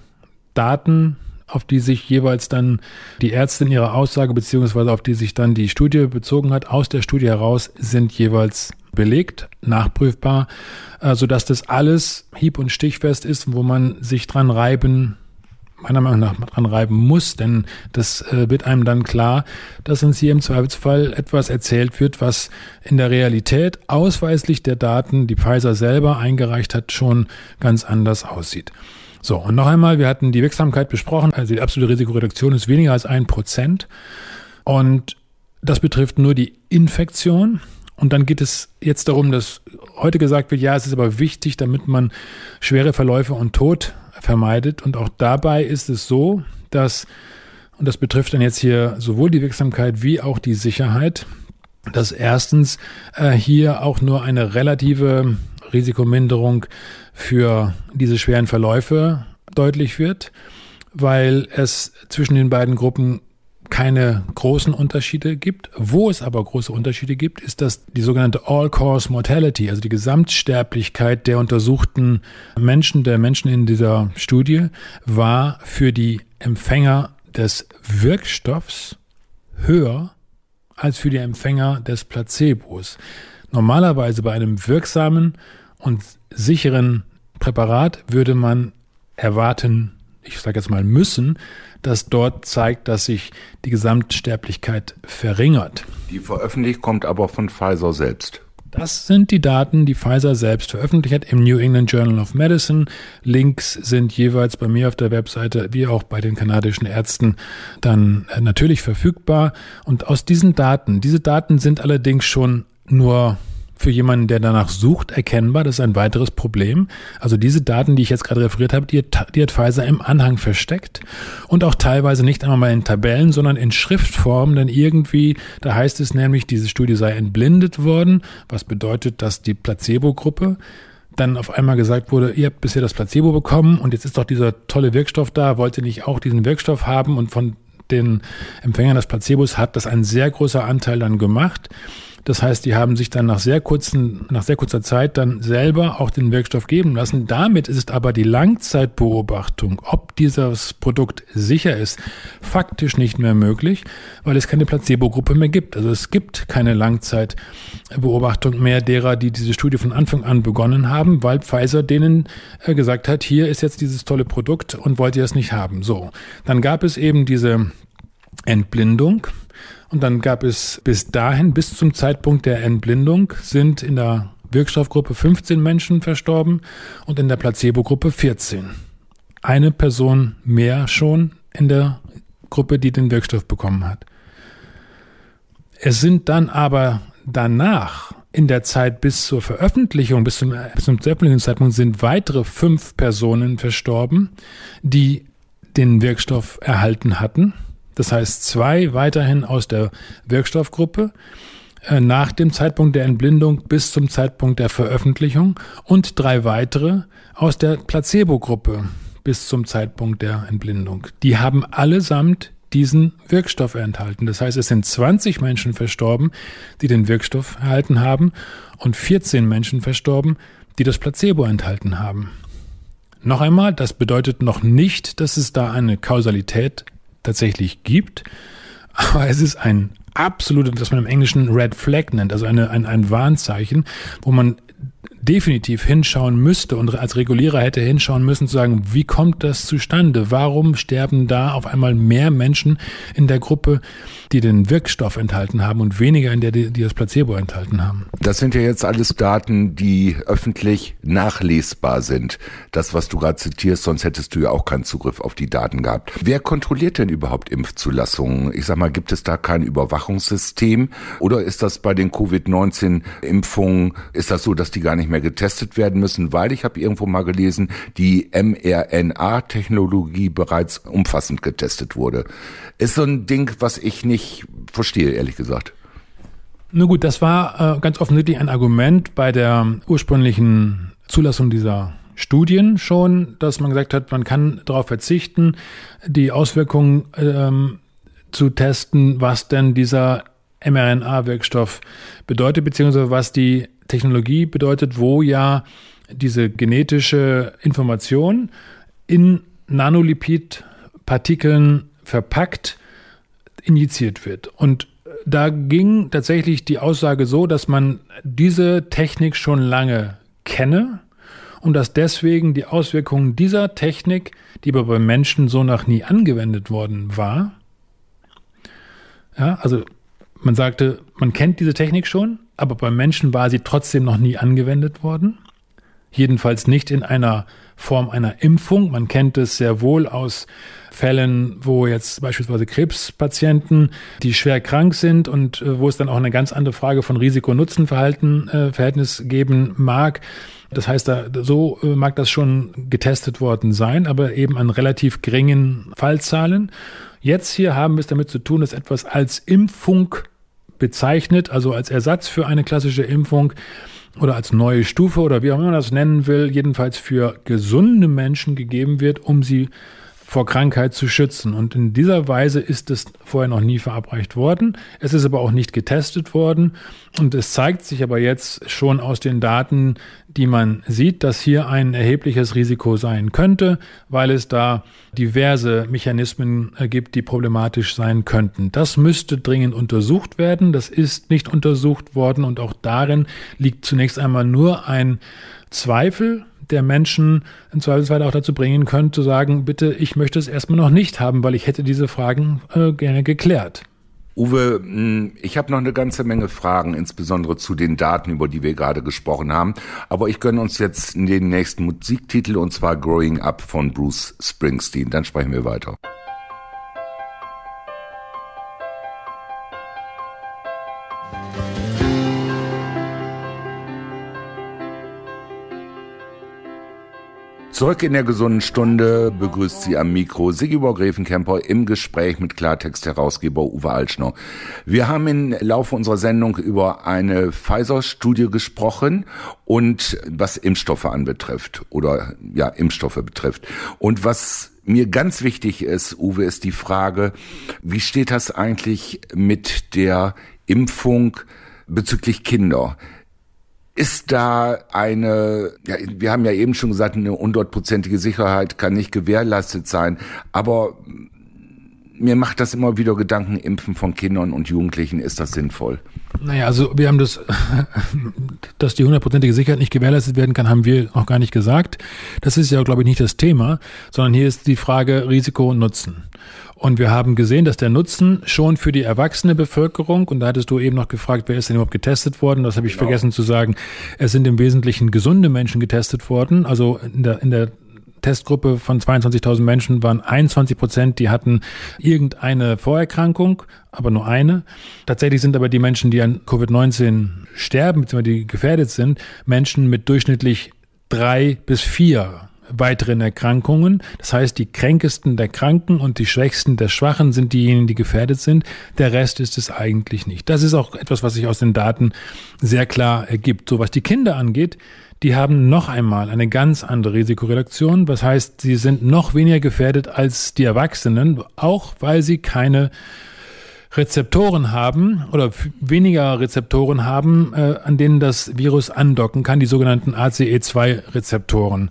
Daten auf die sich jeweils dann die Ärzte in ihrer Aussage beziehungsweise auf die sich dann die Studie bezogen hat, aus der Studie heraus sind jeweils belegt, nachprüfbar, äh, sodass das alles hieb- und stichfest ist, wo man sich dran reiben meiner Meinung nach dran reiben muss, denn das äh, wird einem dann klar, dass uns hier im Zweifelsfall etwas erzählt wird, was in der Realität ausweislich der Daten, die Pfizer selber eingereicht hat, schon ganz anders aussieht. So, und noch einmal, wir hatten die Wirksamkeit besprochen, also die absolute Risikoreduktion ist weniger als ein Prozent und das betrifft nur die Infektion. Und dann geht es jetzt darum, dass heute gesagt wird, ja, es ist aber wichtig, damit man schwere Verläufe und Tod vermeidet. Und auch dabei ist es so, dass, und das betrifft dann jetzt hier sowohl die Wirksamkeit wie auch die Sicherheit, dass erstens äh, hier auch nur eine relative Risikominderung für diese schweren Verläufe deutlich wird, weil es zwischen den beiden Gruppen keine großen Unterschiede gibt. Wo es aber große Unterschiede gibt, ist, dass die sogenannte All-Cause Mortality, also die Gesamtsterblichkeit der untersuchten Menschen, der Menschen in dieser Studie, war für die Empfänger des Wirkstoffs höher als für die Empfänger des Placebos. Normalerweise bei einem wirksamen und sicheren Präparat würde man erwarten, ich sage jetzt mal müssen, das dort zeigt, dass sich die Gesamtsterblichkeit verringert. Die veröffentlicht kommt aber von Pfizer selbst. Das sind die Daten, die Pfizer selbst veröffentlicht hat im New England Journal of Medicine. Links sind jeweils bei mir auf der Webseite wie auch bei den kanadischen Ärzten dann äh, natürlich verfügbar. Und aus diesen Daten, diese Daten sind allerdings schon nur für jemanden, der danach sucht, erkennbar. Das ist ein weiteres Problem. Also diese Daten, die ich jetzt gerade referiert habe, die, die hat Pfizer im Anhang versteckt und auch teilweise nicht einmal mal in Tabellen, sondern in Schriftform, denn irgendwie, da heißt es nämlich, diese Studie sei entblindet worden, was bedeutet, dass die Placebo-Gruppe dann auf einmal gesagt wurde, ihr habt bisher das Placebo bekommen und jetzt ist doch dieser tolle Wirkstoff da, wollt ihr nicht auch diesen Wirkstoff haben und von den Empfängern des Placebos hat das ein sehr großer Anteil dann gemacht. Das heißt, die haben sich dann nach sehr kurzen, nach sehr kurzer Zeit dann selber auch den Wirkstoff geben lassen. Damit ist aber die Langzeitbeobachtung, ob dieses Produkt sicher ist, faktisch nicht mehr möglich, weil es keine Placebo-Gruppe mehr gibt. Also es gibt keine Langzeitbeobachtung mehr derer, die diese Studie von Anfang an begonnen haben, weil Pfizer denen äh, gesagt hat, hier ist jetzt dieses tolle Produkt und wollt ihr es nicht haben. So. Dann gab es eben diese Entblindung. Und dann gab es bis dahin, bis zum Zeitpunkt der Entblindung, sind in der Wirkstoffgruppe 15 Menschen verstorben und in der Placebo-Gruppe 14. Eine Person mehr schon in der Gruppe, die den Wirkstoff bekommen hat. Es sind dann aber danach, in der Zeit bis zur Veröffentlichung, bis zum, bis zum Veröffentlichungszeitpunkt, sind weitere fünf Personen verstorben, die den Wirkstoff erhalten hatten das heißt, zwei weiterhin aus der Wirkstoffgruppe äh, nach dem Zeitpunkt der Entblindung bis zum Zeitpunkt der Veröffentlichung und drei weitere aus der Placebo-Gruppe bis zum Zeitpunkt der Entblindung. Die haben allesamt diesen Wirkstoff enthalten. Das heißt, es sind 20 Menschen verstorben, die den Wirkstoff erhalten haben und 14 Menschen verstorben, die das Placebo enthalten haben. Noch einmal, das bedeutet noch nicht, dass es da eine Kausalität tatsächlich gibt. Aber es ist ein absolutes, was man im Englischen Red Flag nennt, also eine, ein, ein Warnzeichen, wo man definitiv hinschauen müsste und als Regulierer hätte hinschauen müssen, zu sagen, wie kommt das zustande? Warum sterben da auf einmal mehr Menschen in der Gruppe, die den Wirkstoff enthalten haben und weniger in der, die, die das Placebo enthalten haben? Das sind ja jetzt alles Daten, die öffentlich nachlesbar sind. Das, was du gerade zitierst, sonst hättest du ja auch keinen Zugriff auf die Daten gehabt. Wer kontrolliert denn überhaupt Impfzulassungen? Ich sag mal, gibt es da kein Überwachungssystem? Oder ist das bei den Covid-19-Impfungen, ist das so, dass die gar nicht mehr getestet werden müssen, weil ich habe irgendwo mal gelesen, die mRNA-Technologie bereits umfassend getestet wurde. Ist so ein Ding, was ich nicht verstehe, ehrlich gesagt. Na gut, das war äh, ganz offensichtlich ein Argument bei der ursprünglichen Zulassung dieser Studien schon, dass man gesagt hat, man kann darauf verzichten, die Auswirkungen ähm, zu testen, was denn dieser mRNA-Wirkstoff bedeutet, beziehungsweise was die Technologie bedeutet, wo ja diese genetische Information in Nanolipid Partikeln verpackt injiziert wird. Und da ging tatsächlich die Aussage so, dass man diese Technik schon lange kenne und dass deswegen die Auswirkungen dieser Technik, die aber beim Menschen so noch nie angewendet worden war, ja, also man sagte, man kennt diese Technik schon, aber beim Menschen war sie trotzdem noch nie angewendet worden. Jedenfalls nicht in einer Form einer Impfung. Man kennt es sehr wohl aus Fällen, wo jetzt beispielsweise Krebspatienten, die schwer krank sind und äh, wo es dann auch eine ganz andere Frage von Risiko-Nutzen-Verhalten äh, Verhältnis geben mag. Das heißt, da, so äh, mag das schon getestet worden sein, aber eben an relativ geringen Fallzahlen. Jetzt hier haben wir es damit zu tun, dass etwas als Impfung bezeichnet, also als Ersatz für eine klassische Impfung oder als neue Stufe oder wie auch immer man das nennen will, jedenfalls für gesunde Menschen gegeben wird, um sie vor Krankheit zu schützen. Und in dieser Weise ist es vorher noch nie verabreicht worden. Es ist aber auch nicht getestet worden. Und es zeigt sich aber jetzt schon aus den Daten, die man sieht, dass hier ein erhebliches Risiko sein könnte, weil es da diverse Mechanismen gibt, die problematisch sein könnten. Das müsste dringend untersucht werden. Das ist nicht untersucht worden und auch darin liegt zunächst einmal nur ein Zweifel der Menschen im Zweifelsfall auch dazu bringen könnte, zu sagen, bitte, ich möchte es erstmal noch nicht haben, weil ich hätte diese Fragen äh, gerne geklärt. Uwe, hm, ich habe noch eine ganze Menge Fragen, insbesondere zu den Daten, über die wir gerade gesprochen haben. Aber ich gönne uns jetzt den nächsten Musiktitel und zwar Growing Up von Bruce Springsteen. Dann sprechen wir weiter. Zurück in der gesunden Stunde begrüßt sie am Mikro Sigibor Gräfenkemper im Gespräch mit Klartext-Herausgeber Uwe Altschner. Wir haben im Laufe unserer Sendung über eine Pfizer-Studie gesprochen und was Impfstoffe anbetrifft oder ja, Impfstoffe betrifft. Und was mir ganz wichtig ist, Uwe, ist die Frage, wie steht das eigentlich mit der Impfung bezüglich Kinder? Ist da eine, ja, wir haben ja eben schon gesagt, eine hundertprozentige Sicherheit kann nicht gewährleistet sein, aber mir macht das immer wieder Gedanken, Impfen von Kindern und Jugendlichen, ist das sinnvoll? Naja, also wir haben das, dass die hundertprozentige Sicherheit nicht gewährleistet werden kann, haben wir noch gar nicht gesagt. Das ist ja, glaube ich, nicht das Thema, sondern hier ist die Frage Risiko und Nutzen. Und wir haben gesehen, dass der Nutzen schon für die erwachsene Bevölkerung, und da hattest du eben noch gefragt, wer ist denn überhaupt getestet worden? Das habe ich genau. vergessen zu sagen. Es sind im Wesentlichen gesunde Menschen getestet worden. Also in der, in der Testgruppe von 22.000 Menschen waren 21 Prozent, die hatten irgendeine Vorerkrankung, aber nur eine. Tatsächlich sind aber die Menschen, die an Covid-19 sterben, beziehungsweise die gefährdet sind, Menschen mit durchschnittlich drei bis vier weiteren Erkrankungen. Das heißt, die kränkesten der Kranken und die schwächsten der Schwachen sind diejenigen, die gefährdet sind. Der Rest ist es eigentlich nicht. Das ist auch etwas, was sich aus den Daten sehr klar ergibt. So was die Kinder angeht, die haben noch einmal eine ganz andere Risikoreduktion. Was heißt, sie sind noch weniger gefährdet als die Erwachsenen, auch weil sie keine Rezeptoren haben oder weniger Rezeptoren haben, äh, an denen das Virus andocken kann, die sogenannten ACE2-Rezeptoren.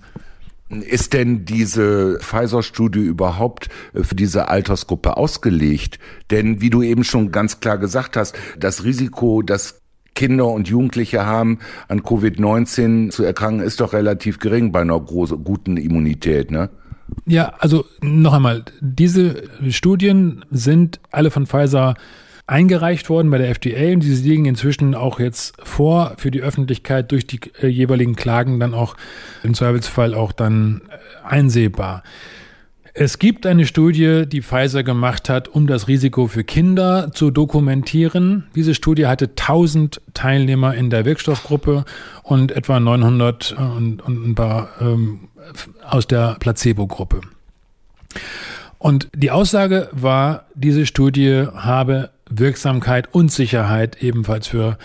Ist denn diese Pfizer-Studie überhaupt äh, für diese Altersgruppe ausgelegt? Denn wie du eben schon ganz klar gesagt hast, das Risiko, dass Kinder und Jugendliche haben, an Covid-19 zu erkranken, ist doch relativ gering bei einer großen, guten Immunität, ne? Ja, also noch einmal, diese Studien sind alle von Pfizer eingereicht worden bei der FDA und diese liegen inzwischen auch jetzt vor für die Öffentlichkeit durch die äh, jeweiligen Klagen dann auch im Zweifelsfall auch dann äh, einsehbar. Es gibt eine Studie, die Pfizer gemacht hat, um das Risiko für Kinder zu dokumentieren. Diese Studie hatte 1000 Teilnehmer in der Wirkstoffgruppe und etwa 900 äh, und, und ein paar ähm, aus der Placebo-Gruppe. Und die Aussage war, diese Studie habe Wirksamkeit und Sicherheit ebenfalls für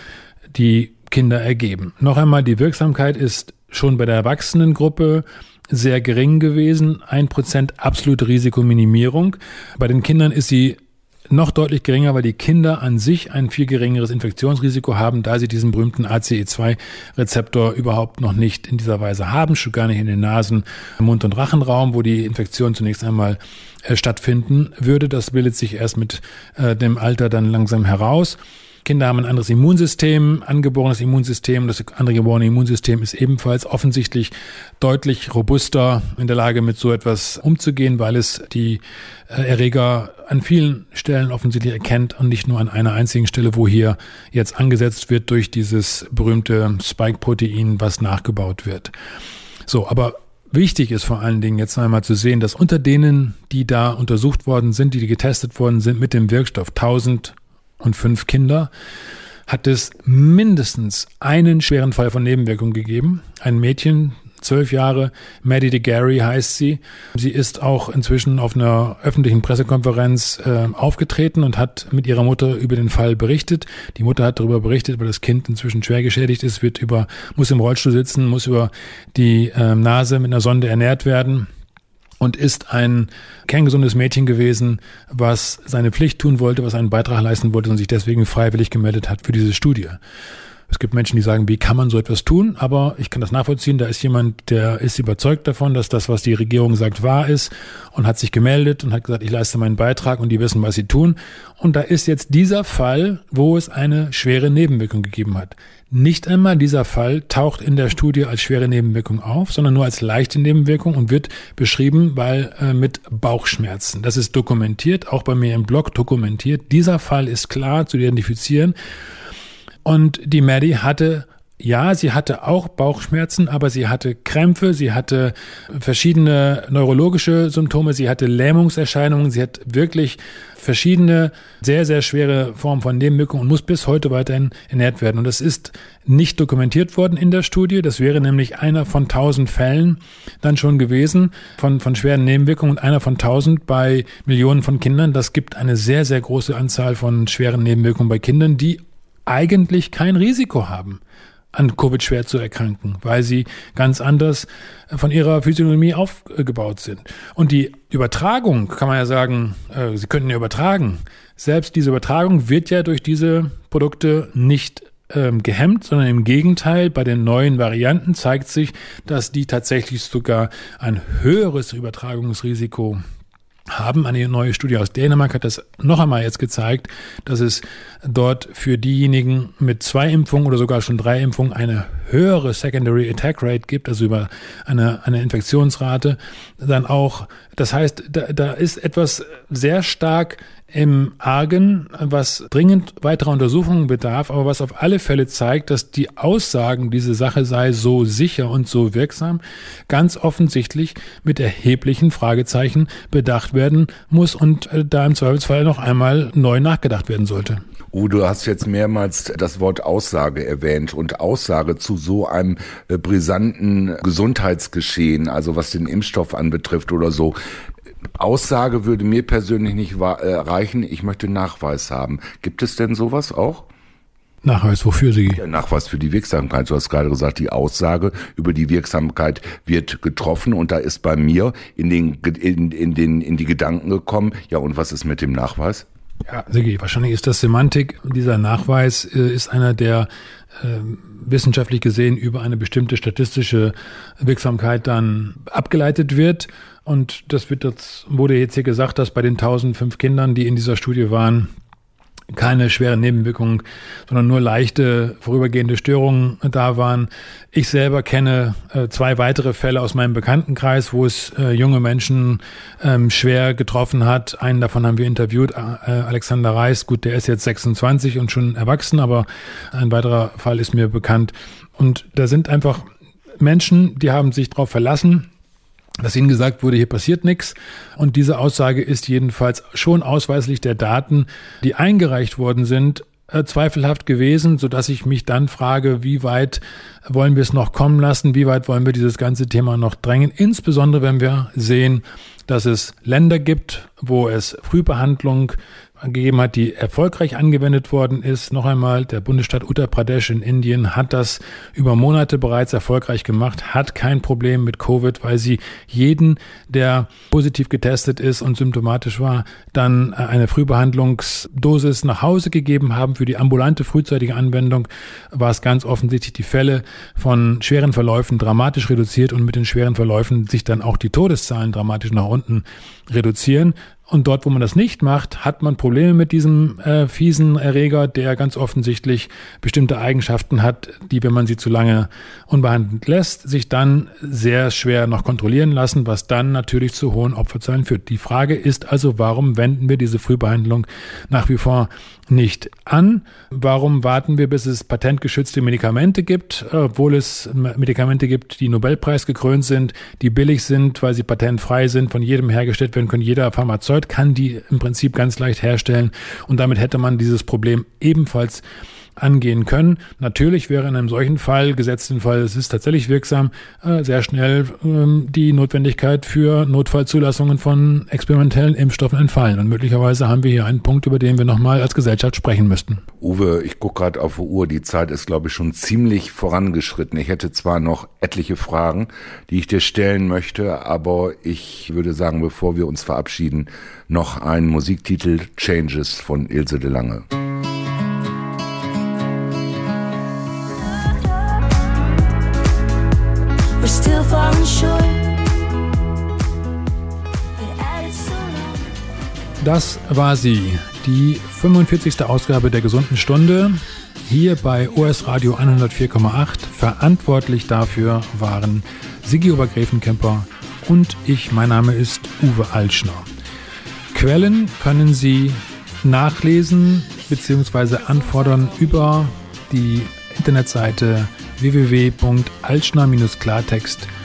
die Kinder ergeben. Noch einmal, die Wirksamkeit ist schon bei der Erwachsenengruppe sehr gering gewesen. Ein Prozent absolute Risikominimierung. Bei den Kindern ist sie noch deutlich geringer, weil die Kinder an sich ein viel geringeres Infektionsrisiko haben, da sie diesen berühmten ACE2-Rezeptor überhaupt noch nicht in dieser Weise haben, schon gar nicht in den Nasen, Mund- und Rachenraum, wo die Infektion zunächst einmal äh, stattfinden würde. Das bildet sich erst mit äh, dem Alter dann langsam heraus. Kinder haben ein anderes Immunsystem, angeborenes Immunsystem. Das angeborene Immunsystem ist ebenfalls offensichtlich deutlich robuster in der Lage, mit so etwas umzugehen, weil es die äh, Erreger an vielen Stellen offensichtlich erkennt und nicht nur an einer einzigen Stelle, wo hier jetzt angesetzt wird durch dieses berühmte Spike-Protein, was nachgebaut wird. So, aber Wichtig ist vor allen Dingen jetzt einmal zu sehen, dass unter denen, die da untersucht worden sind, die getestet worden sind mit dem Wirkstoff, 1000 und fünf Kinder, hat es mindestens einen schweren Fall von Nebenwirkung gegeben. Ein Mädchen, zwölf Jahre, Maddie de Gary heißt sie. Sie ist auch inzwischen auf einer öffentlichen Pressekonferenz äh, aufgetreten und hat mit ihrer Mutter über den Fall berichtet. Die Mutter hat darüber berichtet, weil das Kind inzwischen schwer geschädigt ist, wird über, muss im Rollstuhl sitzen, muss über die äh, Nase mit einer Sonde ernährt werden und ist ein kerngesundes Mädchen gewesen, was seine Pflicht tun wollte, was einen Beitrag leisten wollte und sich deswegen freiwillig gemeldet hat für diese Studie. Es gibt Menschen, die sagen, wie kann man so etwas tun? Aber ich kann das nachvollziehen. Da ist jemand, der ist überzeugt davon, dass das, was die Regierung sagt, wahr ist und hat sich gemeldet und hat gesagt, ich leiste meinen Beitrag und die wissen, was sie tun. Und da ist jetzt dieser Fall, wo es eine schwere Nebenwirkung gegeben hat. Nicht einmal dieser Fall taucht in der Studie als schwere Nebenwirkung auf, sondern nur als leichte Nebenwirkung und wird beschrieben, weil äh, mit Bauchschmerzen. Das ist dokumentiert, auch bei mir im Blog dokumentiert. Dieser Fall ist klar zu identifizieren. Und die Maddie hatte ja, sie hatte auch Bauchschmerzen, aber sie hatte Krämpfe, sie hatte verschiedene neurologische Symptome, sie hatte Lähmungserscheinungen, sie hat wirklich verschiedene sehr, sehr schwere Formen von Nebenwirkungen und muss bis heute weiterhin ernährt werden. Und das ist nicht dokumentiert worden in der Studie. Das wäre nämlich einer von tausend Fällen dann schon gewesen von, von schweren Nebenwirkungen und einer von tausend bei Millionen von Kindern. Das gibt eine sehr, sehr große Anzahl von schweren Nebenwirkungen bei Kindern, die eigentlich kein Risiko haben an Covid schwer zu erkranken, weil sie ganz anders von ihrer Physiognomie aufgebaut sind. Und die Übertragung, kann man ja sagen, äh, sie könnten ja übertragen. Selbst diese Übertragung wird ja durch diese Produkte nicht ähm, gehemmt, sondern im Gegenteil, bei den neuen Varianten zeigt sich, dass die tatsächlich sogar ein höheres Übertragungsrisiko haben. Eine neue Studie aus Dänemark hat das noch einmal jetzt gezeigt, dass es dort für diejenigen mit zwei Impfungen oder sogar schon drei Impfungen eine höhere Secondary Attack Rate gibt, also über eine, eine Infektionsrate, dann auch, das heißt, da, da ist etwas sehr stark im Argen, was dringend weiterer Untersuchungen bedarf, aber was auf alle Fälle zeigt, dass die Aussagen, diese Sache sei so sicher und so wirksam, ganz offensichtlich mit erheblichen Fragezeichen bedacht werden muss und äh, da im Zweifelsfall noch einmal neu nachgedacht werden sollte. Oh, du hast jetzt mehrmals das Wort Aussage erwähnt und Aussage zu so einem äh, brisanten Gesundheitsgeschehen, also was den Impfstoff anbetrifft oder so. Aussage würde mir persönlich nicht äh, reichen. Ich möchte Nachweis haben. Gibt es denn sowas auch? Nachweis wofür Sie? Nachweis für die Wirksamkeit. Du hast gerade gesagt, die Aussage über die Wirksamkeit wird getroffen und da ist bei mir in den, in, in den, in die Gedanken gekommen, ja und was ist mit dem Nachweis? Ja, Sigi, wahrscheinlich ist das Semantik. Dieser Nachweis äh, ist einer, der äh, wissenschaftlich gesehen über eine bestimmte statistische Wirksamkeit dann abgeleitet wird. Und das wird jetzt, wurde jetzt hier gesagt, dass bei den 1005 Kindern, die in dieser Studie waren, keine schweren Nebenwirkungen, sondern nur leichte vorübergehende Störungen da waren. Ich selber kenne äh, zwei weitere Fälle aus meinem Bekanntenkreis, wo es äh, junge Menschen ähm, schwer getroffen hat. Einen davon haben wir interviewt, äh, Alexander Reis. Gut, der ist jetzt 26 und schon erwachsen, aber ein weiterer Fall ist mir bekannt. Und da sind einfach Menschen, die haben sich darauf verlassen, dass ihnen gesagt wurde, hier passiert nichts. Und diese Aussage ist jedenfalls schon ausweislich der Daten, die eingereicht worden sind, äh, zweifelhaft gewesen, so dass ich mich dann frage, wie weit wollen wir es noch kommen lassen, wie weit wollen wir dieses ganze Thema noch drängen, insbesondere wenn wir sehen, dass es Länder gibt, wo es Frühbehandlung gegeben hat, die erfolgreich angewendet worden ist. Noch einmal, der Bundesstaat Uttar Pradesh in Indien hat das über Monate bereits erfolgreich gemacht, hat kein Problem mit Covid, weil sie jeden, der positiv getestet ist und symptomatisch war, dann eine Frühbehandlungsdosis nach Hause gegeben haben. Für die ambulante frühzeitige Anwendung war es ganz offensichtlich die Fälle von schweren Verläufen dramatisch reduziert und mit den schweren Verläufen sich dann auch die Todeszahlen dramatisch nach unten reduzieren. Und dort, wo man das nicht macht, hat man Probleme mit diesem äh, fiesen Erreger, der ganz offensichtlich bestimmte Eigenschaften hat, die, wenn man sie zu lange unbehandelt lässt, sich dann sehr schwer noch kontrollieren lassen, was dann natürlich zu hohen Opferzahlen führt. Die Frage ist also, warum wenden wir diese Frühbehandlung nach wie vor nicht an? Warum warten wir, bis es patentgeschützte Medikamente gibt, obwohl es Medikamente gibt, die Nobelpreis gekrönt sind, die billig sind, weil sie patentfrei sind, von jedem hergestellt werden können, jeder Pharmazeut kann die im Prinzip ganz leicht herstellen und damit hätte man dieses Problem ebenfalls angehen können. Natürlich wäre in einem solchen Fall, gesetzten Fall, es ist tatsächlich wirksam, äh, sehr schnell ähm, die Notwendigkeit für Notfallzulassungen von experimentellen Impfstoffen entfallen. Und möglicherweise haben wir hier einen Punkt, über den wir nochmal als Gesellschaft sprechen müssten. Uwe, ich gucke gerade auf die Uhr. Die Zeit ist, glaube ich, schon ziemlich vorangeschritten. Ich hätte zwar noch etliche Fragen, die ich dir stellen möchte, aber ich würde sagen, bevor wir uns verabschieden, noch einen Musiktitel Changes von Ilse de Lange. Das war sie, die 45. Ausgabe der gesunden Stunde hier bei OS Radio 104,8. Verantwortlich dafür waren Sigi Obergräfenkemper und ich. Mein Name ist Uwe Altschner. Quellen können Sie nachlesen bzw. anfordern über die Internetseite www.altschner-klartext.de.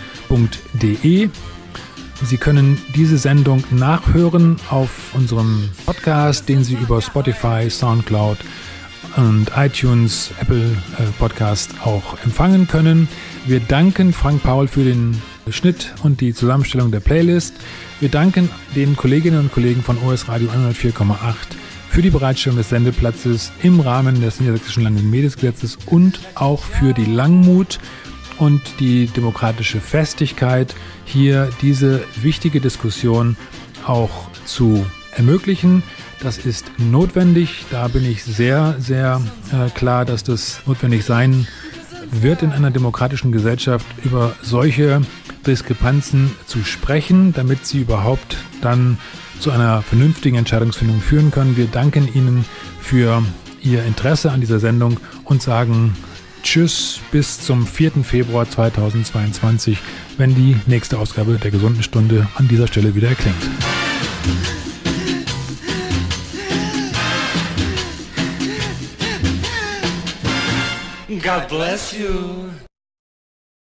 Sie können diese Sendung nachhören auf unserem Podcast, den Sie über Spotify, SoundCloud und iTunes, Apple äh, Podcast auch empfangen können. Wir danken Frank Paul für den Schnitt und die Zusammenstellung der Playlist. Wir danken den Kolleginnen und Kollegen von OS Radio 104,8 für die Bereitstellung des Sendeplatzes im Rahmen des Niedersächsischen Landesmediengesetzes und auch für die Langmut und die demokratische Festigkeit, hier diese wichtige Diskussion auch zu ermöglichen. Das ist notwendig. Da bin ich sehr, sehr äh, klar, dass das notwendig sein wird in einer demokratischen Gesellschaft über solche Diskrepanzen zu sprechen, damit sie überhaupt dann zu einer vernünftigen Entscheidungsfindung führen können. Wir danken Ihnen für Ihr Interesse an dieser Sendung und sagen Tschüss bis zum 4. Februar 2022, wenn die nächste Ausgabe der gesunden Stunde an dieser Stelle wieder erklingt. God bless you.